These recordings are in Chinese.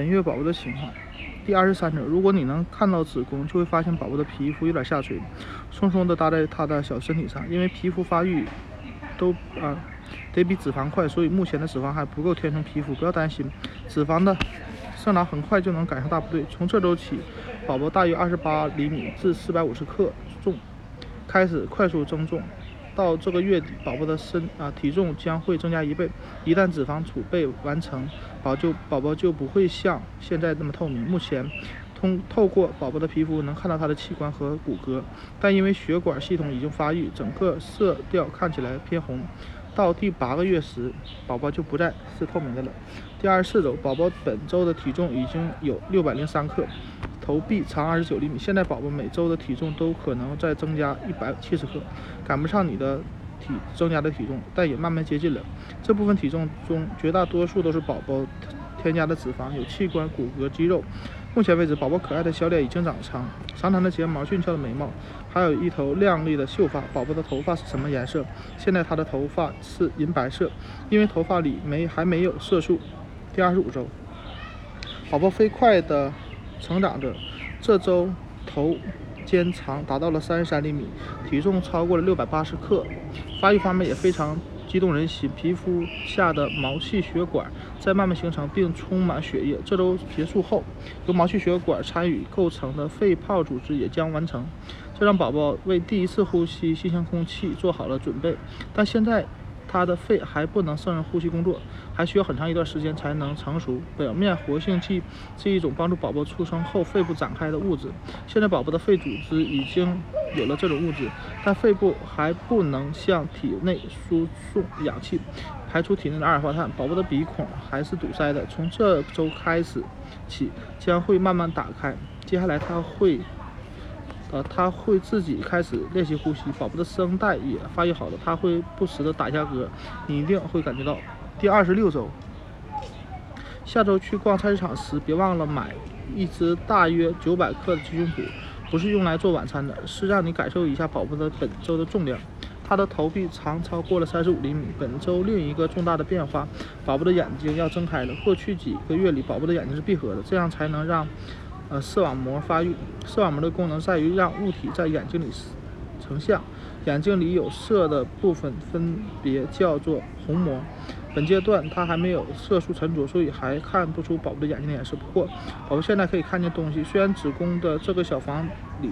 本月宝宝的情况。第二十三周，如果你能看到子宫，就会发现宝宝的皮肤有点下垂，松松的搭在他的小身体上。因为皮肤发育都啊得比脂肪快，所以目前的脂肪还不够填充皮肤，不要担心，脂肪的生长很快就能赶上大部队。从这周起，宝宝大约二十八厘米至四百五十克重，开始快速增重。到这个月底，宝宝的身啊体重将会增加一倍。一旦脂肪储备完成，宝就宝宝就不会像现在那么透明。目前，通透过宝宝的皮肤能看到他的器官和骨骼，但因为血管系统已经发育，整个色调看起来偏红。到第八个月时，宝宝就不再是透明的了。第二十四周，宝宝本周的体重已经有六百零三克。头臂长二十九厘米，现在宝宝每周的体重都可能再增加一百七十克，赶不上你的体增加的体重，但也慢慢接近了。这部分体重中绝大多数都是宝宝添加的脂肪，有器官、骨骼、肌肉。目前为止，宝宝可爱的小脸已经长长，长长的睫毛，俊俏的眉毛，还有一头亮丽的秀发。宝宝的头发是什么颜色？现在他的头发是银白色，因为头发里没还没有色素。第二十五周，宝宝飞快的。成长着，这周头肩长达到了三十三厘米，体重超过了六百八十克，发育方面也非常激动人心。皮肤下的毛细血管在慢慢形成，并充满血液。这周结束后，由毛细血管参与构成的肺泡组织也将完成，这让宝宝为第一次呼吸新鲜空气做好了准备。但现在。他的肺还不能胜任呼吸工作，还需要很长一段时间才能成熟。表面活性剂是一种帮助宝宝出生后肺部展开的物质。现在宝宝的肺组织已经有了这种物质，但肺部还不能向体内输送氧气，排出体内的二氧化碳。宝宝的鼻孔还是堵塞的，从这周开始起将会慢慢打开。接下来他会。呃，他会自己开始练习呼吸，宝宝的声带也发育好了，他会不时的打一下嗝，你一定会感觉到。第二十六周，下周去逛菜市场时，别忘了买一只大约九百克的鸡胸脯，不是用来做晚餐的，是让你感受一下宝宝的本周的重量。他的头臂长超过了三十五厘米。本周另一个重大的变化，宝宝的眼睛要睁开了。过去几个月里，宝宝的眼睛是闭合的，这样才能让。呃，视网膜发育。视网膜的功能在于让物体在眼睛里成像。眼睛里有色的部分分别叫做虹膜。本阶段它还没有色素沉着，所以还看不出宝宝的眼睛的颜色。不过，宝宝现在可以看见东西。虽然子宫的这个小房里，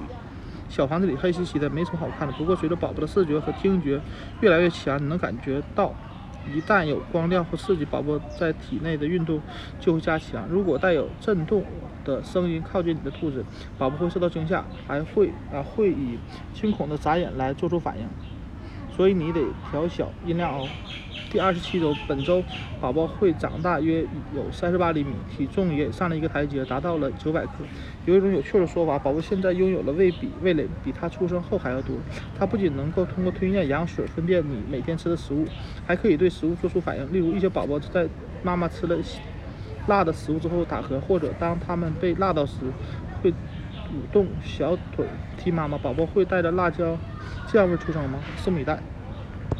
小房子里黑漆漆的，没什么好看的。不过，随着宝宝的视觉和听觉越来越强，你能感觉到。一旦有光亮或刺激，宝宝在体内的运动就会加强。如果带有震动的声音靠近你的兔子，宝宝会受到惊吓，还会啊会以惊恐的眨眼来做出反应。所以你得调小音量哦。第二十七周，本周宝宝会长大约有三十八厘米，体重也上了一个台阶，达到了九百克。有一种有趣的说法，宝宝现在拥有了胃比味蕾比他出生后还要多。他不仅能够通过吞咽羊水分辨你每天吃的食物，还可以对食物做出反应。例如，一些宝宝在妈妈吃了辣的食物之后打嗝，或者当他们被辣到时，会舞动小腿踢妈妈。宝宝会带着辣椒酱味出生吗？送米袋。